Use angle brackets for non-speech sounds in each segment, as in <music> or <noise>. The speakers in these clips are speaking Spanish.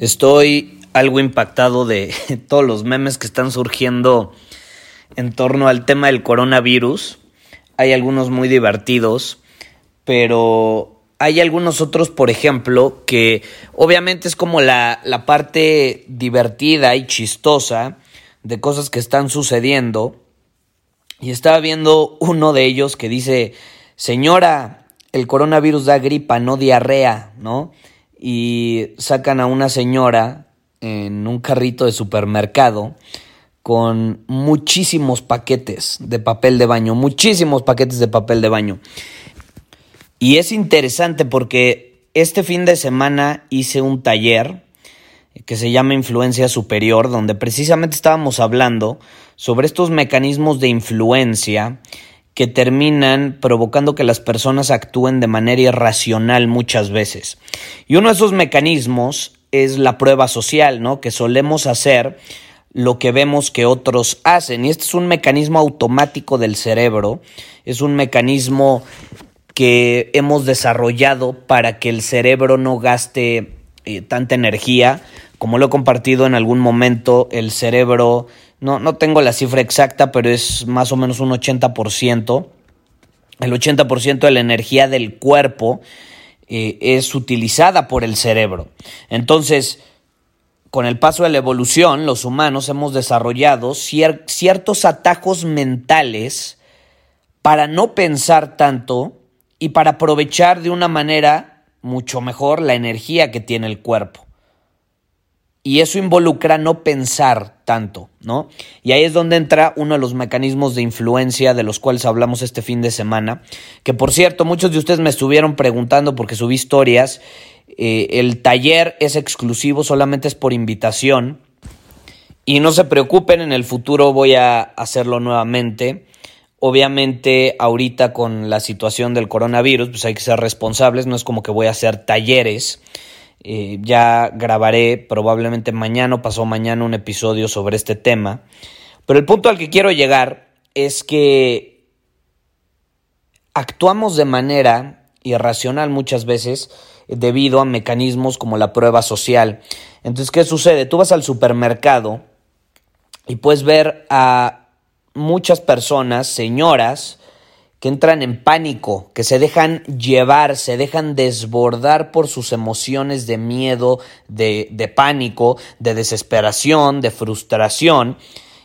Estoy algo impactado de <laughs> todos los memes que están surgiendo en torno al tema del coronavirus. Hay algunos muy divertidos, pero hay algunos otros, por ejemplo, que obviamente es como la, la parte divertida y chistosa de cosas que están sucediendo. Y estaba viendo uno de ellos que dice, señora, el coronavirus da gripa, no diarrea, ¿no? Y sacan a una señora en un carrito de supermercado con muchísimos paquetes de papel de baño, muchísimos paquetes de papel de baño. Y es interesante porque este fin de semana hice un taller que se llama Influencia Superior, donde precisamente estábamos hablando sobre estos mecanismos de influencia que terminan provocando que las personas actúen de manera irracional muchas veces. Y uno de esos mecanismos es la prueba social, ¿no? Que solemos hacer lo que vemos que otros hacen. Y este es un mecanismo automático del cerebro, es un mecanismo que hemos desarrollado para que el cerebro no gaste eh, tanta energía. Como lo he compartido en algún momento, el cerebro no, no tengo la cifra exacta, pero es más o menos un 80%. El 80% de la energía del cuerpo eh, es utilizada por el cerebro. Entonces, con el paso de la evolución, los humanos hemos desarrollado ciertos atajos mentales para no pensar tanto y para aprovechar de una manera mucho mejor la energía que tiene el cuerpo. Y eso involucra no pensar tanto, ¿no? Y ahí es donde entra uno de los mecanismos de influencia de los cuales hablamos este fin de semana. Que por cierto, muchos de ustedes me estuvieron preguntando porque subí historias. Eh, el taller es exclusivo, solamente es por invitación. Y no se preocupen, en el futuro voy a hacerlo nuevamente. Obviamente, ahorita con la situación del coronavirus, pues hay que ser responsables. No es como que voy a hacer talleres. Eh, ya grabaré probablemente mañana o pasó mañana un episodio sobre este tema. Pero el punto al que quiero llegar es que actuamos de manera irracional muchas veces debido a mecanismos como la prueba social. Entonces, ¿qué sucede? Tú vas al supermercado y puedes ver a muchas personas, señoras, que entran en pánico, que se dejan llevar, se dejan desbordar por sus emociones de miedo, de, de pánico, de desesperación, de frustración.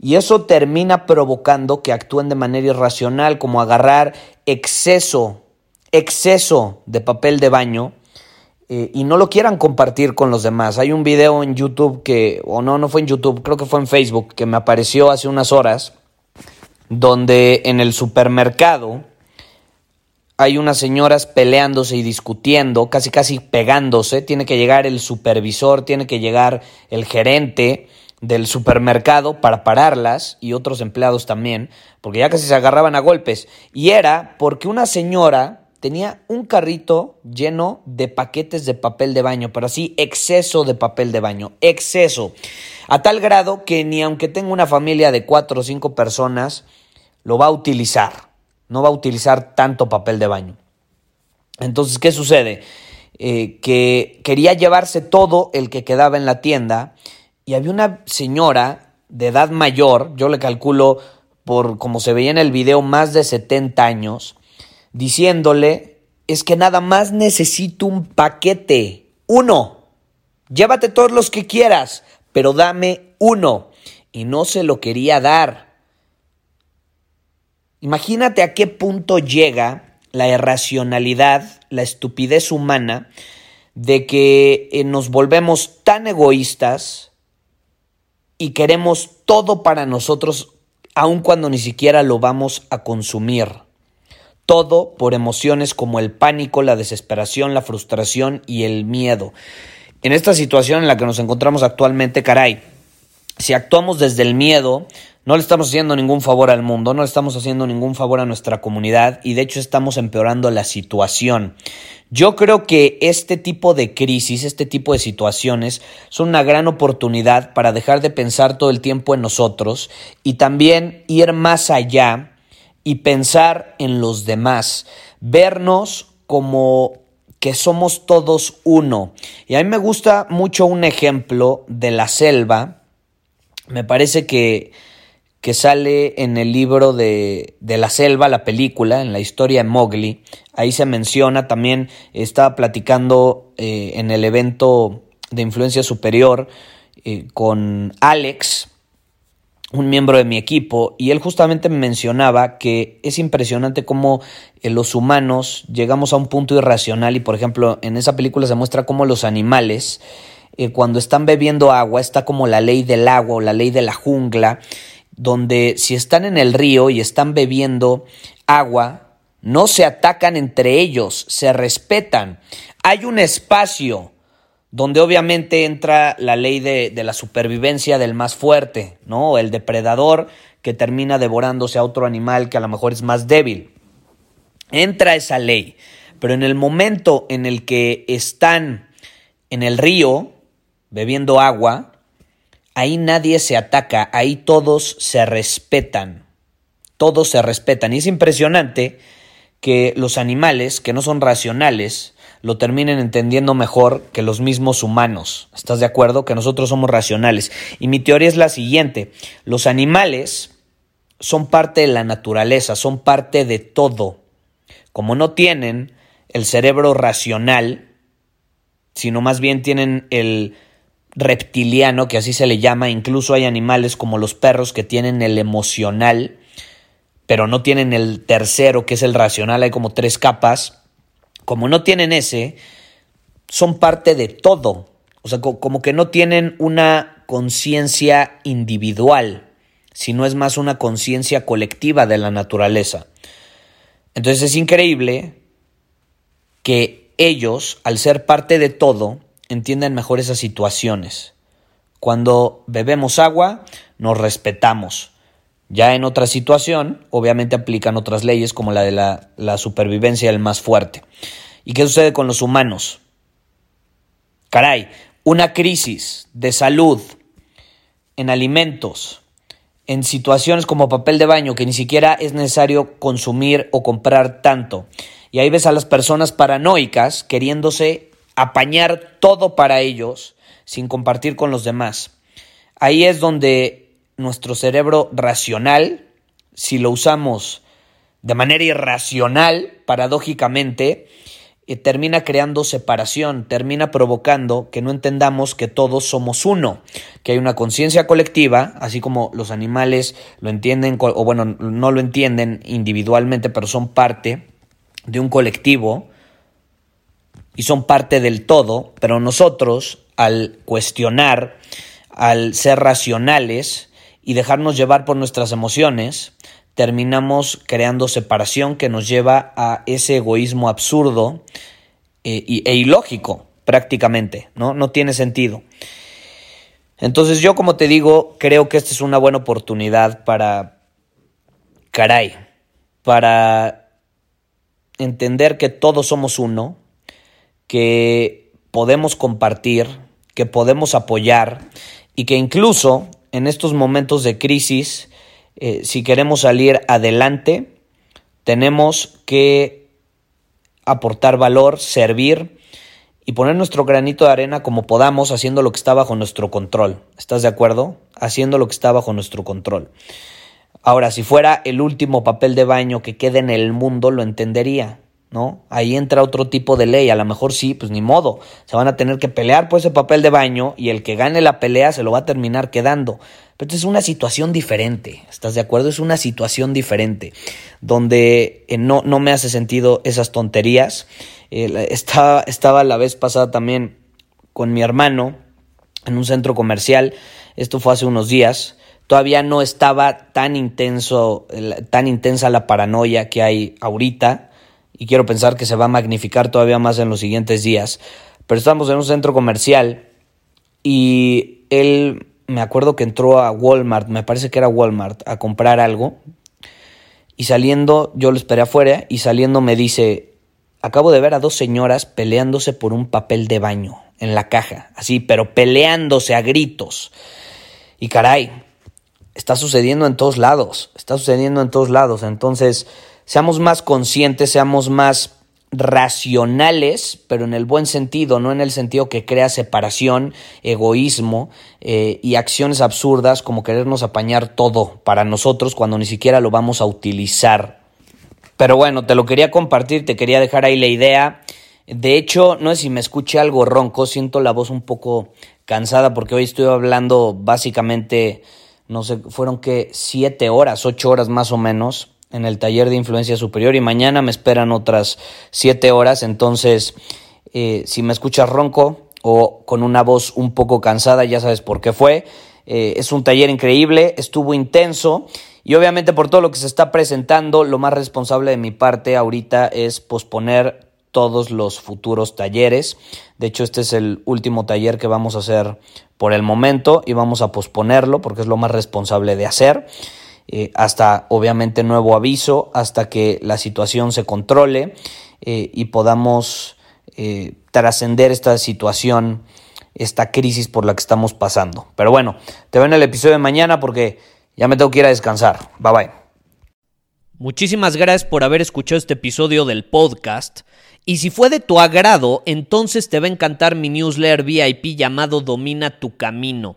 Y eso termina provocando que actúen de manera irracional, como agarrar exceso, exceso de papel de baño eh, y no lo quieran compartir con los demás. Hay un video en YouTube que, o no, no fue en YouTube, creo que fue en Facebook, que me apareció hace unas horas donde en el supermercado hay unas señoras peleándose y discutiendo, casi casi pegándose, tiene que llegar el supervisor, tiene que llegar el gerente del supermercado para pararlas y otros empleados también, porque ya casi se agarraban a golpes. Y era porque una señora tenía un carrito lleno de paquetes de papel de baño, pero así exceso de papel de baño, exceso. A tal grado que ni aunque tenga una familia de cuatro o cinco personas, lo va a utilizar. No va a utilizar tanto papel de baño. Entonces, ¿qué sucede? Eh, que quería llevarse todo el que quedaba en la tienda y había una señora de edad mayor, yo le calculo por como se veía en el video, más de 70 años, diciéndole, es que nada más necesito un paquete, uno, llévate todos los que quieras, pero dame uno. y no se lo quería dar. Imagínate a qué punto llega la irracionalidad, la estupidez humana, de que eh, nos volvemos tan egoístas y queremos todo para nosotros, aun cuando ni siquiera lo vamos a consumir. Todo por emociones como el pánico, la desesperación, la frustración y el miedo. En esta situación en la que nos encontramos actualmente, caray, si actuamos desde el miedo, no le estamos haciendo ningún favor al mundo, no le estamos haciendo ningún favor a nuestra comunidad y de hecho estamos empeorando la situación. Yo creo que este tipo de crisis, este tipo de situaciones son una gran oportunidad para dejar de pensar todo el tiempo en nosotros y también ir más allá y pensar en los demás, vernos como que somos todos uno. Y a mí me gusta mucho un ejemplo de la selva. Me parece que, que sale en el libro de, de, la selva, la película, en la historia de Mowgli. Ahí se menciona también, estaba platicando eh, en el evento de influencia superior eh, con Alex, un miembro de mi equipo y él justamente me mencionaba que es impresionante cómo eh, los humanos llegamos a un punto irracional y por ejemplo en esa película se muestra cómo los animales cuando están bebiendo agua está como la ley del agua o la ley de la jungla donde si están en el río y están bebiendo agua no se atacan entre ellos, se respetan. Hay un espacio donde obviamente entra la ley de, de, la supervivencia del más fuerte, ¿no? El depredador que termina devorándose a otro animal que a lo mejor es más débil. Entra esa ley, pero en el momento en el que están en el río bebiendo agua, ahí nadie se ataca, ahí todos se respetan, todos se respetan. Y es impresionante que los animales que no son racionales, lo terminen entendiendo mejor que los mismos humanos. ¿Estás de acuerdo? Que nosotros somos racionales. Y mi teoría es la siguiente. Los animales son parte de la naturaleza, son parte de todo. Como no tienen el cerebro racional, sino más bien tienen el reptiliano, que así se le llama, incluso hay animales como los perros que tienen el emocional, pero no tienen el tercero, que es el racional, hay como tres capas como no tienen ese, son parte de todo. O sea, como que no tienen una conciencia individual, sino es más una conciencia colectiva de la naturaleza. Entonces es increíble que ellos, al ser parte de todo, entiendan mejor esas situaciones. Cuando bebemos agua, nos respetamos. Ya en otra situación, obviamente aplican otras leyes como la de la, la supervivencia del más fuerte. ¿Y qué sucede con los humanos? Caray, una crisis de salud en alimentos, en situaciones como papel de baño que ni siquiera es necesario consumir o comprar tanto. Y ahí ves a las personas paranoicas queriéndose apañar todo para ellos sin compartir con los demás. Ahí es donde nuestro cerebro racional, si lo usamos de manera irracional, paradójicamente, eh, termina creando separación, termina provocando que no entendamos que todos somos uno, que hay una conciencia colectiva, así como los animales lo entienden, o bueno, no lo entienden individualmente, pero son parte de un colectivo y son parte del todo, pero nosotros, al cuestionar, al ser racionales, y dejarnos llevar por nuestras emociones, terminamos creando separación que nos lleva a ese egoísmo absurdo e, e ilógico prácticamente, ¿no? No tiene sentido. Entonces yo como te digo, creo que esta es una buena oportunidad para, caray, para entender que todos somos uno, que podemos compartir, que podemos apoyar y que incluso en estos momentos de crisis, eh, si queremos salir adelante, tenemos que aportar valor, servir y poner nuestro granito de arena como podamos, haciendo lo que está bajo nuestro control. ¿Estás de acuerdo? Haciendo lo que está bajo nuestro control. Ahora, si fuera el último papel de baño que quede en el mundo, lo entendería. ¿No? Ahí entra otro tipo de ley, a lo mejor sí, pues ni modo, se van a tener que pelear por ese papel de baño y el que gane la pelea se lo va a terminar quedando. Pero es una situación diferente, ¿estás de acuerdo? Es una situación diferente, donde eh, no, no me hace sentido esas tonterías. Eh, estaba, estaba la vez pasada también con mi hermano en un centro comercial, esto fue hace unos días, todavía no estaba tan intenso, tan intensa la paranoia que hay ahorita, y quiero pensar que se va a magnificar todavía más en los siguientes días. Pero estamos en un centro comercial y él, me acuerdo que entró a Walmart, me parece que era Walmart, a comprar algo. Y saliendo, yo lo esperé afuera y saliendo me dice, acabo de ver a dos señoras peleándose por un papel de baño en la caja, así, pero peleándose a gritos. Y caray, está sucediendo en todos lados, está sucediendo en todos lados. Entonces, seamos más conscientes, seamos más racionales, pero en el buen sentido, no en el sentido que crea separación, egoísmo eh, y acciones absurdas como querernos apañar todo para nosotros cuando ni siquiera lo vamos a utilizar. Pero bueno, te lo quería compartir, te quería dejar ahí la idea. De hecho, no sé si me escuché algo ronco, siento la voz un poco cansada porque hoy estoy hablando básicamente, no sé, fueron que siete horas, ocho horas más o menos en el taller de influencia superior y mañana me esperan otras siete horas, entonces eh, si me escuchas ronco o con una voz un poco cansada, ya sabes por qué fue. Eh, es un taller increíble, estuvo intenso y obviamente por todo lo que se está presentando, lo más responsable de mi parte ahorita es posponer todos los futuros talleres. De hecho, este es el último taller que vamos a hacer por el momento y vamos a posponerlo porque es lo más responsable de hacer. Eh, hasta obviamente nuevo aviso, hasta que la situación se controle eh, y podamos eh, trascender esta situación, esta crisis por la que estamos pasando. Pero bueno, te veo en el episodio de mañana porque ya me tengo que ir a descansar. Bye bye. Muchísimas gracias por haber escuchado este episodio del podcast. Y si fue de tu agrado, entonces te va a encantar mi newsletter VIP llamado Domina tu Camino.